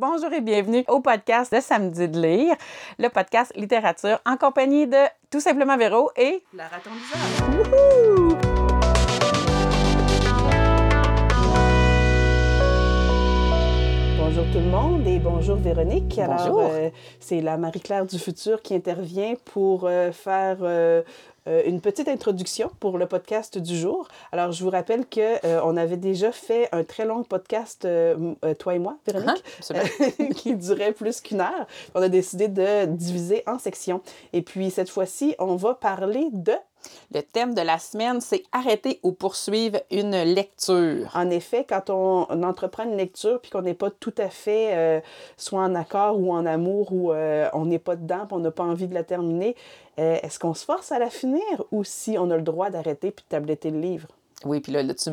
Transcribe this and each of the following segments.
Bonjour et bienvenue au podcast de Samedi de lire, le podcast littérature en compagnie de tout simplement Véro et la raton Wouhou! Bonjour tout le monde et bonjour Véronique. Bonjour. Alors, euh, c'est la Marie-Claire du futur qui intervient pour euh, faire euh, euh, une petite introduction pour le podcast du jour. Alors, je vous rappelle que euh, on avait déjà fait un très long podcast, euh, toi et moi, Véronique, uh qui durait plus qu'une heure. On a décidé de diviser en sections. Et puis, cette fois-ci, on va parler de le thème de la semaine, c'est arrêter ou poursuivre une lecture. En effet, quand on, entreprend une lecture puis qu'on n'est pas tout à fait soit en accord ou en amour ou on n'est pas dedans, on n'a pas envie de la terminer, euh, est-ce qu'on se force à la finir ou si on a le droit d'arrêter puis de tabletter le livre? Oui, puis là, tu,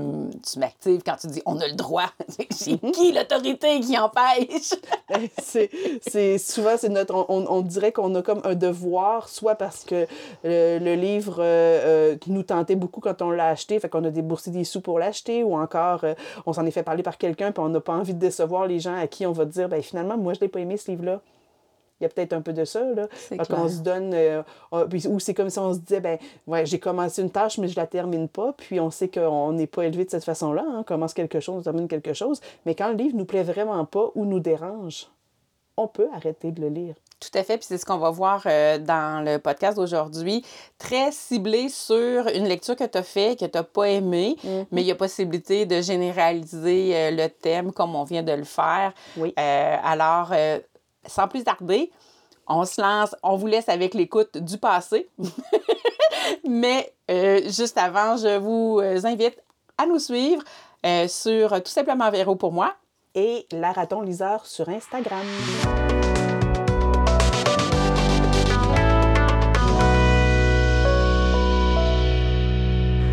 m'actives quand tu dis on a le droit. C'est qui l'autorité qui empêche? Ben, c'est souvent. On, dirait qu'on a comme un devoir, soit parce que euh, le livre euh, nous tentait beaucoup quand on l'a acheté, fait qu'on a déboursé des sous pour l'acheter, ou encore on s'en est fait parler par quelqu'un, puis on n'a pas envie de décevoir les gens à qui on va dire, ben finalement, moi, je l'ai pas aimé ce livre-là il y a peut-être un peu de ça. Là. on se donne. Euh, ou c'est comme si on se disait, ben, ouais, j'ai commencé une tâche, mais je la termine pas. Puis on sait qu'on n'est pas élevé de cette façon-là. Hein. On commence quelque chose, on termine quelque chose. Mais quand le livre nous plaît vraiment pas ou nous dérange, on peut arrêter de le lire. Tout à fait, puis c'est ce qu'on va voir euh, dans le podcast d'aujourd'hui, très ciblé sur une lecture que tu as fait, que tu n'as pas aimé, mm-hmm. mais il y a possibilité de généraliser euh, le thème comme on vient de le faire. Oui. alors, sans plus tarder, on se lance, on vous laisse avec l'écoute du passé. Mais euh, juste avant, je vous euh, invite à nous suivre euh, sur tout simplement Véro pour moi et la raton liseur sur Instagram.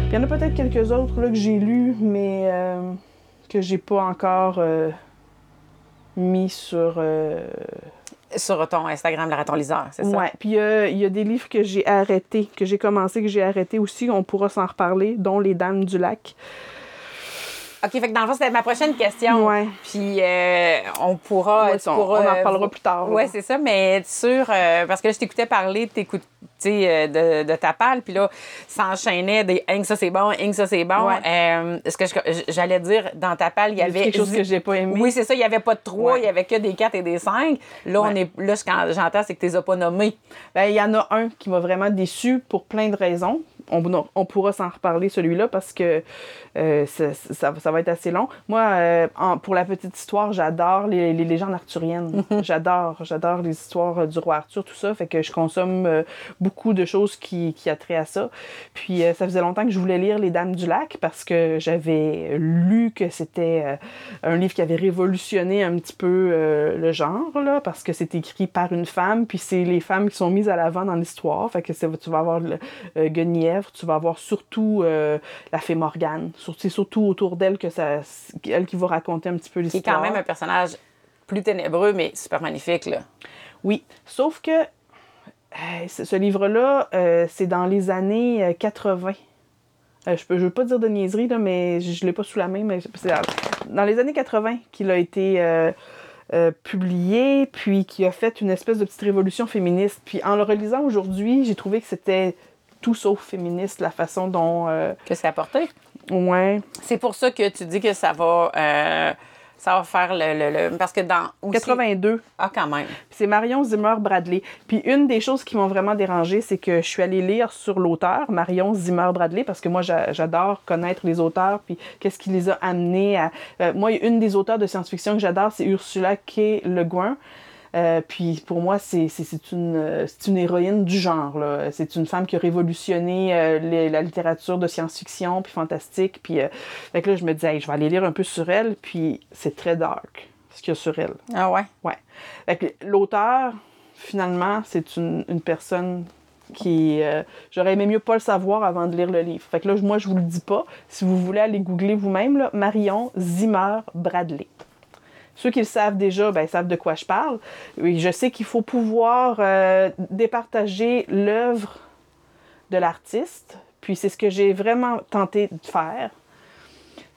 Il y en a peut-être quelques autres là, que j'ai lus, mais que j'ai pas encore mis sur. Euh, sur ton Instagram, le raton liseur, c'est ça? Oui. Puis il y a des livres que j'ai arrêtés, que j'ai commencé, que j'ai arrêtés aussi. On pourra s'en reparler, dont Les Dames du Lac. OK, fait que dans le fond, c'était ma prochaine question. Oui. Puis euh, on pourra. on, on, en reparlera plus tard. Oui, c'est ça, mais sûr, euh, parce que là, je t'écoutais parler, t'écoutes euh, de, de, ta palle, puis là, s'enchaînait des Hing, ça c'est bon, Hing, ça c'est bon. Euh, ce que j'allais dire, dans ta palle, il y avait. quelque chose que j'ai pas aimé? Oui, c'est ça, il n'y avait pas de trois, il n'y avait que des quatre et des cinq. Là, on est, là ce que j'entends, c'est que tu les as pas nommés. Ben, il y en a un qui m'a vraiment déçu pour plein de raisons. On, on pourra s'en reparler, celui-là, parce que euh, ça, ça, va être assez long. Moi, pour la petite histoire, j'adore les, les, légendes arthuriennes. j'adore, j'adore les histoires du roi Arthur, tout ça. Fait que je consomme beaucoup beaucoup de choses qui, qui a trait à ça. Puis euh, ça faisait longtemps que je voulais lire Les Dames du Lac parce que j'avais lu que c'était euh, un livre qui avait révolutionné un petit peu euh, le genre, là, parce que c'est écrit par une femme, puis c'est les femmes qui sont mises à l'avant dans l'histoire. Fait que tu vas avoir Tu vas avoir surtout la fée Morgane. C'est surtout autour d'elle que ça, elle qui va raconter un petit peu l'histoire. Qui est quand même un personnage plus ténébreux, mais super magnifique, là. Oui, sauf que ce livre-là, euh, c'est dans les années 80. Euh, euh, je ne veux pas dire de niaiserie, mais je ne l'ai pas sous la main, mais c'est dans les années 80 qu'il a été publié, puis qui a fait une espèce de petite révolution féministe. Puis en le relisant aujourd'hui, j'ai trouvé que c'était tout sauf féministe, la façon dont... que c'est apporté. Ouais. C'est pour ça que tu dis que ça va ça va faire le. parce que dans. 82. Ah, quand même. C'est Marion Zimmer Bradley. Puis une des choses qui m'ont vraiment dérangé, c'est que je suis allée lire sur l'auteur, Marion Zimmer Bradley, parce que moi, j'adore connaître les auteurs, puis qu'est-ce qui les a amenés à. Euh, moi, une des auteurs de science-fiction que j'adore, c'est Ursula K. Le Guin. Euh, puis pour moi, c'est une, une héroïne du genre. C'est une femme qui a révolutionné euh, la littérature de science-fiction, puis fantastique. Puis euh, là, je me disais, je vais aller lire un peu sur elle, puis c'est très dark ce qu'il y a sur elle. Ah ouais? Ouais. L'auteur, finalement, c'est une, une, personne qui. J'aurais aimé mieux pas le savoir avant de lire le livre. Fait que là, moi, je vous le dis pas. Si vous voulez aller googler vous-même, Marion Zimmer Bradley. Ceux qui le savent déjà, ben, savent de quoi je parle. Oui, je sais qu'il faut pouvoir euh, départager l'œuvre de l'artiste. Puis c'est ce que j'ai vraiment tenté de faire.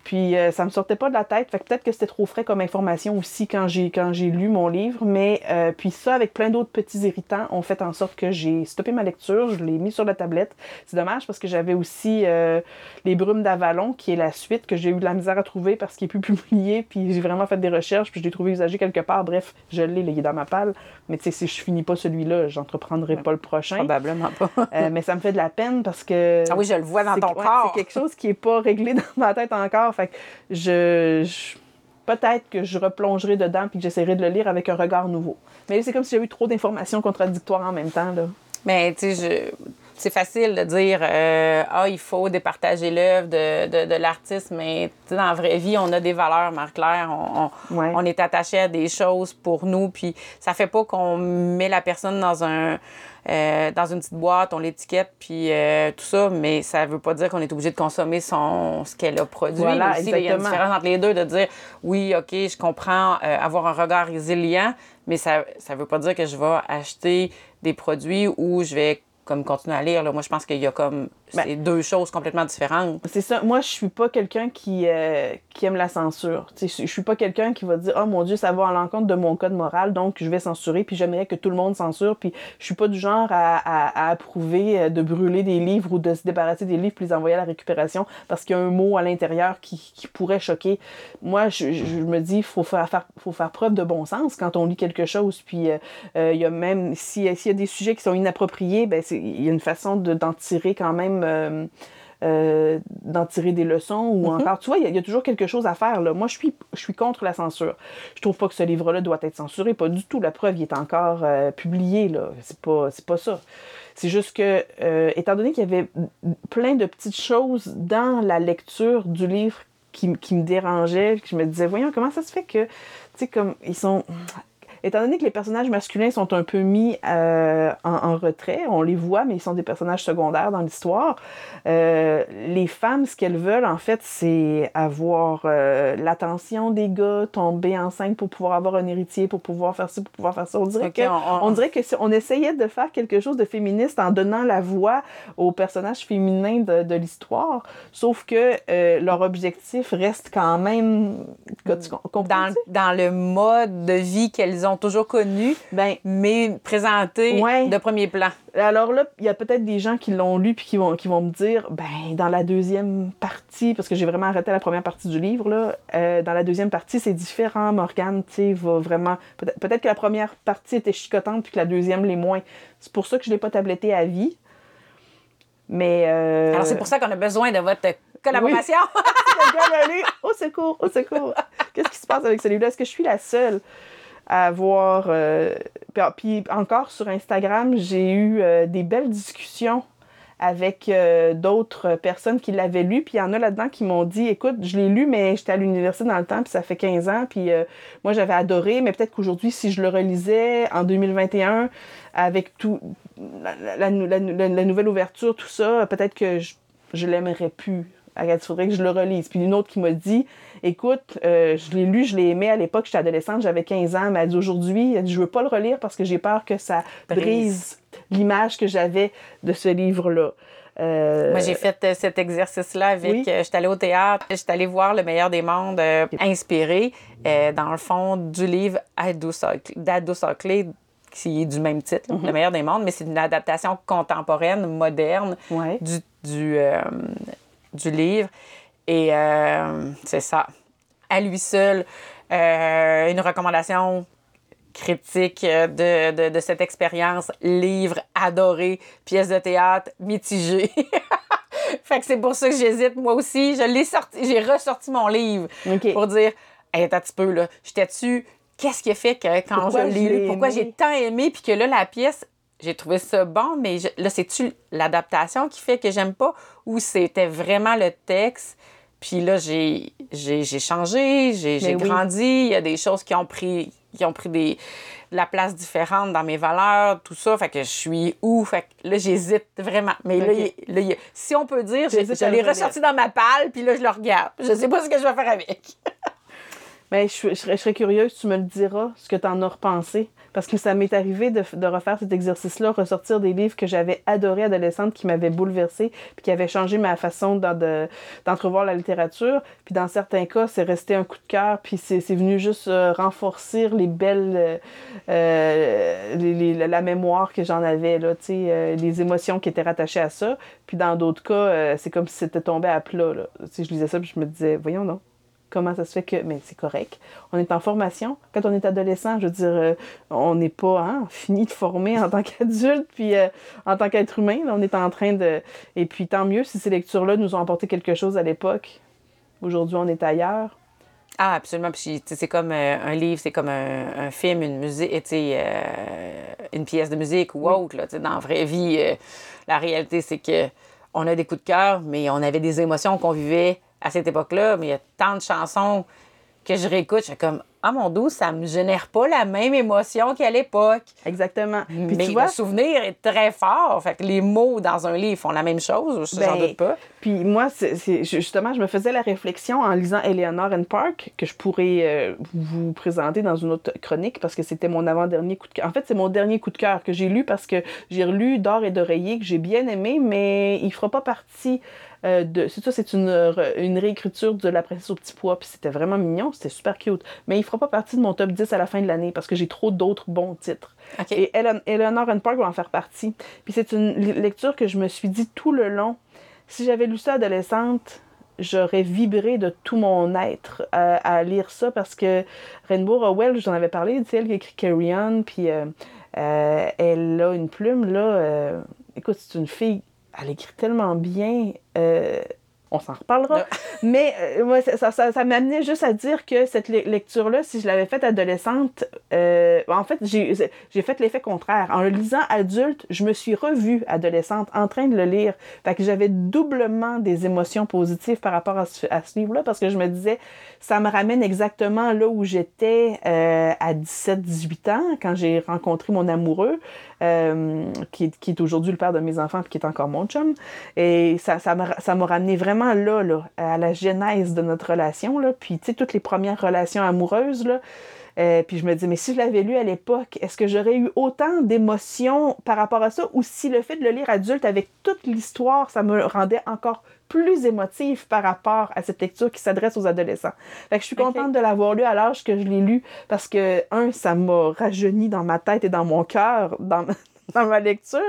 Puis euh, ça me sortait pas de la tête. Fait que peut-être que c'était trop frais comme information aussi quand j'ai quand j'ai lu mon livre. Mais euh, puis ça, avec plein d'autres petits irritants, ont fait en sorte que j'ai stoppé ma lecture. Je l'ai mis sur la tablette. C'est dommage parce que j'avais aussi euh, Les Brumes d'Avalon, qui est la suite que j'ai eu de la misère à trouver parce qu'il est plus publié. Puis j'ai vraiment fait des recherches, puis je l'ai trouvé usagé quelque part. Bref, je l'ai, il est dans ma palle. Mais tu sais, si je finis pas celui-là, j'entreprendrai pas le prochain. Probablement pas. mais ça me fait de la peine parce que. Ah oui, je le vois dans ton corps. C'est quelque chose qui est pas réglé dans ma tête encore. Fait que je, peut-être que je replongerai dedans puis que j'essaierai de le lire avec un regard nouveau. Mais c'est comme si j'avais eu trop d'informations contradictoires en même temps. Là. Mais tu sais, c'est facile de dire euh, ah il faut départager l'œuvre de, de, l'artiste mais dans la vraie vie on a des valeurs Marc-Claire. On, on, est attaché à des choses pour nous. Puis ça fait pas qu'on met la personne dans un euh, dans une petite boîte, on l'étiquette, puis euh, tout ça, mais ça veut pas dire qu'on est obligé de consommer son, ce qu'elle a produit. Voilà, il y a une différence entre les deux de dire, oui, OK, je comprends euh, avoir un regard résilient, mais ça ne veut pas dire que je vais acheter des produits où je vais comme continuer à lire. Là. Moi, je pense qu'il y a comme ben, c'est deux choses complètement différentes. C'est ça. Moi, je suis pas quelqu'un qui, euh, qui aime la censure. je suis pas quelqu'un qui va dire Oh mon Dieu, ça va à l'encontre de mon code moral, donc je vais censurer, puis j'aimerais que tout le monde censure. Puis je suis pas du genre à, approuver euh, de brûler des livres ou de se débarrasser des livres puis les envoyer à la récupération parce qu'il y a un mot à l'intérieur qui, pourrait choquer. Moi, je, me dis faut faire, faut faire preuve de bon sens quand on lit quelque chose. Puis euh, il y a même, s'il y a des sujets qui sont inappropriés, ben il y a une façon d'en tirer quand même euh, euh, d'en tirer des leçons ou mhm. encore, tu vois, il y, a toujours quelque chose à faire. Là. Moi, je suis, je suis contre la censure. Je trouve pas que ce livre-là doit être censuré, pas du tout. La preuve, il est encore euh, publié, là. C'est pas, c'est pas ça. C'est juste que, étant donné qu'il y avait plein de petites choses dans la lecture du livre qui, qui me dérangeaient, que je me disais, voyons, comment ça se fait que, tu sais, comme, ils sont étant donné que les personnages masculins sont un peu mis euh, en, retrait, on les voit, mais ils sont des personnages secondaires dans l'histoire, euh, les femmes, ce qu'elles veulent, en fait, c'est avoir euh, l'attention des gars, tomber enceinte pour pouvoir avoir un héritier, pour pouvoir faire ça, pour pouvoir faire ça. On dirait que, on, dirait que si on essayait de faire quelque chose de féministe en donnant la voix aux personnages féminins de, de l'histoire, sauf que leur objectif reste quand même... Dans, dans le mode de vie qu'elles ont toujours connu, ben, mais présenté de premier plan. Alors là, il y a peut-être des gens qui l'ont lu puis qui vont, qui vont me dire, ben, dans la deuxième partie, parce que j'ai vraiment arrêté la première partie du livre, là, euh, dans la deuxième partie, c'est différent. Morgane, tu sais, va vraiment. Peut-être que la première partie était chicotante puis que la deuxième l'est moins. C'est pour ça que je ne l'ai pas tabletté à vie. Mais. Euh... Alors, c'est pour ça qu'on a besoin de votre collaboration. Oui. au secours, au secours. Qu'est-ce qui se passe avec ce livre-là? Est-ce que je suis la seule? À avoir. Euh, puis encore sur Instagram, j'ai eu euh, des belles discussions avec euh, d'autres personnes qui l'avaient lu. Puis il y en a là-dedans qui m'ont dit Écoute, je l'ai lu, mais j'étais à l'université dans le temps, puis ça fait 15 ans. Puis moi, j'avais adoré, mais peut-être qu'aujourd'hui, si je le relisais en 2021, avec tout la, nouvelle ouverture, tout ça, peut-être que je, je l'aimerais plus. Il faudrait que je le relise. Puis une autre qui m'a dit Écoute, euh, je l'ai lu, je l'ai aimé à l'époque, j'étais adolescente, j'avais 15 ans. Mais elle dit aujourd'hui, je veux pas le relire parce que j'ai peur que ça brise, l'image que j'avais de ce livre-là. Euh, Moi, j'ai fait euh, cet exercice-là avec. je suis allée au théâtre, je suis allée voir Le meilleur des mondes inspiré, dans le fond, du livre d'Ado Soclé qui est du même titre, mm-hmm. Le meilleur des mondes, mais c'est une adaptation contemporaine, moderne du, du, du livre. Et euh, c'est ça. À lui seul, euh, une recommandation critique de, de, cette expérience, livre adoré, pièce de théâtre mitigée. fait que c'est pour ça que j'hésite. Moi aussi, je l'ai sorti, j'ai ressorti mon livre pour dire, hey, attends un petit peu, là, j'étais dessus. Qu'est-ce qui a fait que quand je l'ai lu, pourquoi j'ai tant aimé, puis que là, la pièce, j'ai trouvé ça bon, mais là, c'est-tu l'adaptation qui fait que j'aime pas ou c'était vraiment le texte? Puis là, j'ai, changé, j'ai, ben grandi. Il y a des choses qui ont pris, qui ont pris des, de la place différente dans mes valeurs, tout ça. Fait que je suis où? Fait que là, j'hésite vraiment. Mais là, si on peut dire, je, l'ai ressorti dans ma palle, puis là, je le regarde. Je sais pas ce que je vais faire avec. Mais je, je serais, je serais curieuse, tu me le diras, ce que tu en as repensé. Parce que ça m'est arrivé de, de refaire cet exercice-là, ressortir des livres que j'avais adorés adolescente, qui m'avaient bouleversée, puis qui avaient changé ma façon d'en- de- d'entrevoir la littérature. Puis dans certains cas, c'est resté un coup de cœur, puis c'est venu juste euh, renforcer les belles. euh, euh, la mémoire que j'en avais, là, les émotions qui étaient rattachées à ça. Puis dans d'autres cas, c'est comme si c'était tombé à plat, là. Je lisais ça, puis je me disais, voyons donc. Comment ça se fait que. Mais c'est correct. On est en formation. Quand on est adolescent, je veux dire, euh, on n'est pas hein, fini de former en tant qu'adulte, puis euh, en tant qu'être humain. là, on est en train de. Et puis tant mieux si ces lectures-là nous ont apporté quelque chose à l'époque. Aujourd'hui, on est ailleurs. Ah, absolument. Puis, c'est comme euh, un livre, c'est comme un, un film, une musique, une pièce de musique ou autre. Là, dans la vraie vie, la réalité, c'est que on a des coups de cœur, mais on avait des émotions qu'on vivait à cette époque-là. Mais il y a tant de chansons que je réécoute, je suis comme, ah mon doux, ça me génère pas la même émotion qu'à l'époque. Exactement. Puis mais tu vois, le souvenir est très fort. Fait que les mots dans un livre font la même chose, j'en Ben, doute pas. Puis moi, c'est justement, je me faisais la réflexion en lisant Eleanor and Park, que je pourrais euh, vous présenter dans une autre chronique, parce que c'était mon avant-dernier coup de cœur. En fait, c'est mon dernier coup de cœur que j'ai lu parce que j'ai relu D'or et d'oreiller, que j'ai bien aimé, mais il fera pas partie euh. C'est ça, c'est une, une réécriture de La princesse au petit pois, puis c'était vraiment mignon, c'était super cute. Mais il fera pas partie de mon top 10 à la fin de l'année, parce que j'ai trop d'autres bons titres. Et Eleanor and Park va en faire partie. Puis c'est une lecture que je me suis dit tout le long, si j'avais lu ça adolescente, j'aurais vibré de tout mon être à, à lire ça parce que Rainbow Rowell, j'en avais parlé, c'est elle qui écrit Carry On, puis euh, euh, elle a une plume, là. euh, écoute, c'est une fille, elle écrit tellement bien. euh, on s'en reparlera. Mais euh, moi, ça, ça, ça, ça m'amenait juste à dire que cette le- lecture-là, si je l'avais faite adolescente, euh, en fait, j'ai j'ai fait l'effet contraire. En le lisant adulte, je me suis revue adolescente en train de le lire. Fait que j'avais doublement des émotions positives par rapport à ce, livre-là parce que je me disais, ça me ramène exactement là où j'étais euh, à 17-18 ans quand j'ai rencontré mon amoureux, euh, qui, est- aujourd'hui le père de mes enfants puis qui est encore mon chum. Et ça ça m'a ça m'a ramené vraiment là, là, à la genèse de notre relation. Là. Puis, tu sais, toutes les premières relations amoureuses, là. Euh, puis je me dis, mais si je l'avais lu à l'époque, est-ce que j'aurais eu autant d'émotions par rapport à ça? Ou si le fait de le lire adulte avec toute l'histoire, ça me rendait encore plus émotive par rapport à cette lecture qui s'adresse aux adolescents. Fait que je suis contente de l'avoir lu à l'âge que je l'ai lu parce que, un, ça m'a rajeuni dans ma tête et dans mon cœur, dans, dans ma lecture.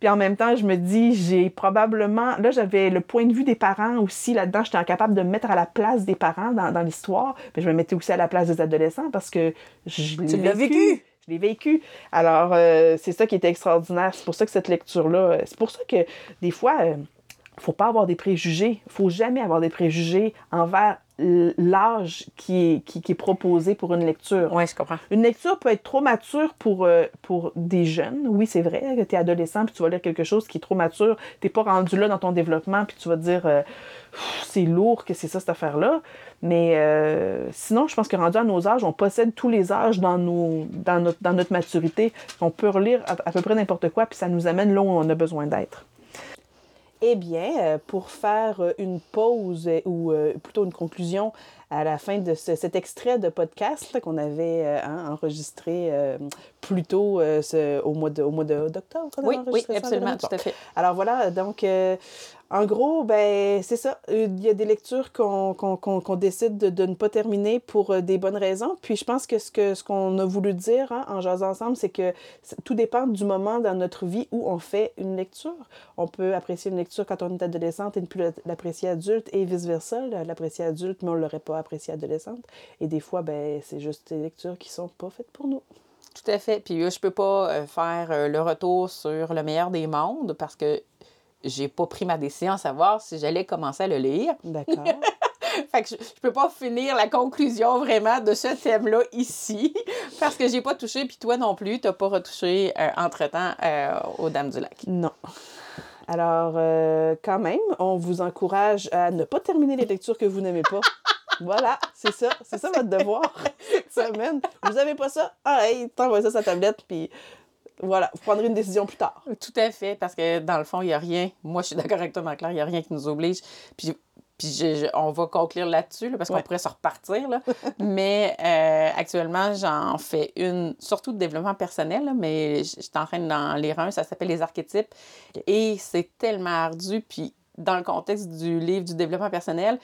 Puis en même temps, je me dis, j'ai probablement. Là, j'avais le point de vue des parents aussi là-dedans. J'étais incapable de me mettre à la place des parents dans, dans l'histoire. Mais je me mettais aussi à la place des adolescents parce que je l'ai l'as vécu. Je l'ai vécu. Alors, euh, c'est ça qui était extraordinaire. C'est pour ça que cette lecture-là. euh, C'est pour ça que des fois. euh, faut pas avoir des préjugés. faut jamais avoir des préjugés envers l'âge qui est, qui, qui est proposé pour une lecture. Oui, je comprends. Une lecture peut être trop mature pour, euh, pour des jeunes. Oui, c'est vrai que tu es adolescent puis tu vas lire quelque chose qui est trop mature. Tu pas rendu là dans ton développement puis tu vas te dire euh, c'est lourd que c'est ça cette affaire-là. Mais euh, sinon, je pense que rendu à nos âges, on possède tous les âges dans, nos, dans, notre, dans notre maturité. On peut relire à, à peu près n'importe quoi puis ça nous amène là où on a besoin d'être. Eh bien, euh, pour faire euh, une pause euh, ou plutôt une conclusion à la fin de ce- cet extrait de podcast qu'on avait hein, enregistré euh, plus tôt euh, ce- au mois de- au mois de- d'octobre. Oui, oui, absolument, tout à fait. Alors voilà, donc euh, en gros, ben c'est ça. Euh, Il y a des lectures qu'on qu'on- qu'on- qu'on décide de, de ne pas terminer pour euh, des bonnes raisons. Puis je pense que ce que ce qu'on a voulu dire hein, en jasant ensemble, c'est que tout dépend du moment dans notre vie où on fait une lecture. On peut apprécier une lecture quand on est adolescente et ne plus la- l'apprécier adulte et vice-versa. la- L'apprécier adulte, mais on ne l'aurait pas apprécié adolescente. Et des fois, ben c'est juste des lectures qui sont pas faites pour nous. Tout à fait. Puis je peux pas euh, faire le retour sur le meilleur des mondes parce que j'ai pas pris ma décision à savoir si j'allais commencer à le lire. D'accord. Fait que je, je peux pas finir la conclusion vraiment de ce thème-là ici parce que j'ai pas touché, puis toi non plus, t'as pas retouché euh, entre-temps euh, aux Dames du Lac. Non. Alors, euh, quand même, on vous encourage à ne pas terminer les lectures que vous n'aimez pas. voilà, c'est ça. C'est ça votre devoir cette semaine. Vous n'avez pas ça? Ah, hey, t'envoies ça ta tablette, puis voilà, vous prendrez une décision plus tard. Tout à fait, parce que dans le fond, il n'y a rien. Moi, je suis d'accord avec toi, Claire, il n'y a rien qui nous oblige. Puis, puis je- je- on va conclure là-dessus, là, parce qu'on pourrait se repartir. Là. mais euh, actuellement, j'en fais une, surtout de développement personnel, là, mais je je suis en train d'en lire un, ça s'appelle Les archétypes. Et c'est tellement ardu. Puis dans le contexte du livre du développement personnel,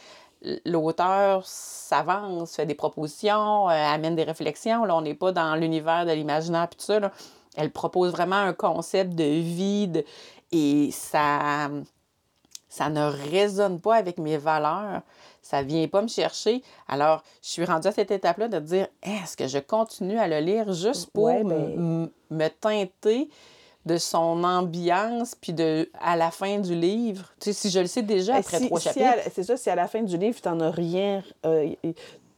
l'auteur s'avance, fait des propositions, euh, amène des réflexions. Là, on n'est pas dans l'univers de l'imaginaire puis tout ça. là. Elle propose vraiment un concept de vide et ça, ça ne résonne pas avec mes valeurs. Ça vient pas me chercher. Alors, je suis rendue à cette étape-là de dire est-ce que je continue à le lire juste pour Ouais, ben- me teinter de son ambiance, puis de à la fin du livre? Tu sais, si je le sais déjà Eh, après si- trois si chapitres. C'est ça, si à la fin du livre, tu n'en as rien. Euh,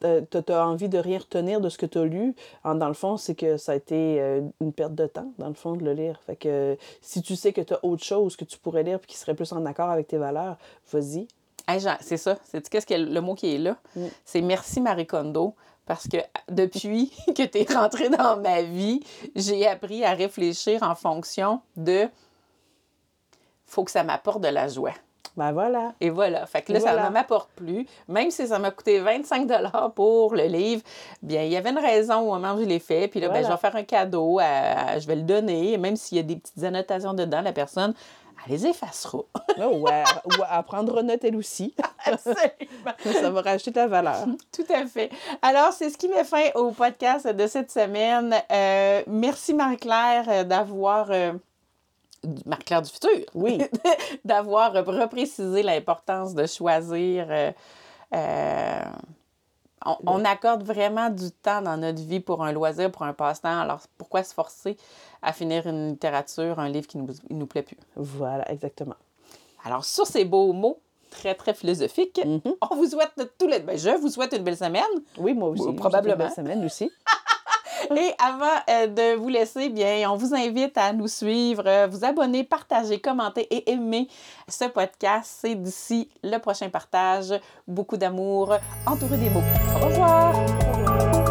tu as envie de rien retenir de ce que tu as lu, en- dans le fond, c'est que ça a été euh, une perte de temps, dans le fond, de le lire. Fait que si tu sais que tu as autre chose que tu pourrais lire puis qui serait plus en accord avec tes valeurs, vas-y. Hey, c'est ça. C'est qu'est-ce que le mot qui est là? Mm. C'est merci Marie Kondo. Parce que depuis que tu es rentrée dans ma vie, j'ai appris à réfléchir en fonction de faut que ça m'apporte de la joie. Ben voilà. Et voilà. Fait que là, ça ne m'apporte plus. Même si ça m'a coûté 25 pour le livre, bien, il y avait une raison au moment où je l'ai fait. Puis là, ben, Voilà. je vais faire un cadeau, à- je vais le donner. Même s'il y a des petites annotations dedans, la personne, elle les effacera. Oh, ouais, ou à prendre note elle aussi. Absolument. ça va rajouter de la valeur. Tout à fait. Alors, c'est ce qui met fin au podcast de cette semaine. Euh, merci Marie-Claire d'avoir... euh, Marie-Claire du futur. Oui. d'avoir reprécisé l'importance de choisir. euh, euh, on, on accorde vraiment du temps dans notre vie pour un loisir, pour un passe-temps. Alors, pourquoi se forcer à finir une littérature, un livre qui ne nous, nous plaît plus? Voilà, exactement. Alors, sur ces beaux mots très, très philosophiques, Mhm. on vous souhaite tous les... ben, je vous souhaite une belle semaine. Oui, moi aussi. Oui, probablement. une belle semaine aussi. Et avant euh, de vous laisser, bien, on vous invite à nous suivre, euh, vous abonner, partager, commenter et aimer ce podcast. C'est d'ici le prochain partage. Beaucoup d'amour, entouré des mots. Au revoir! Au revoir.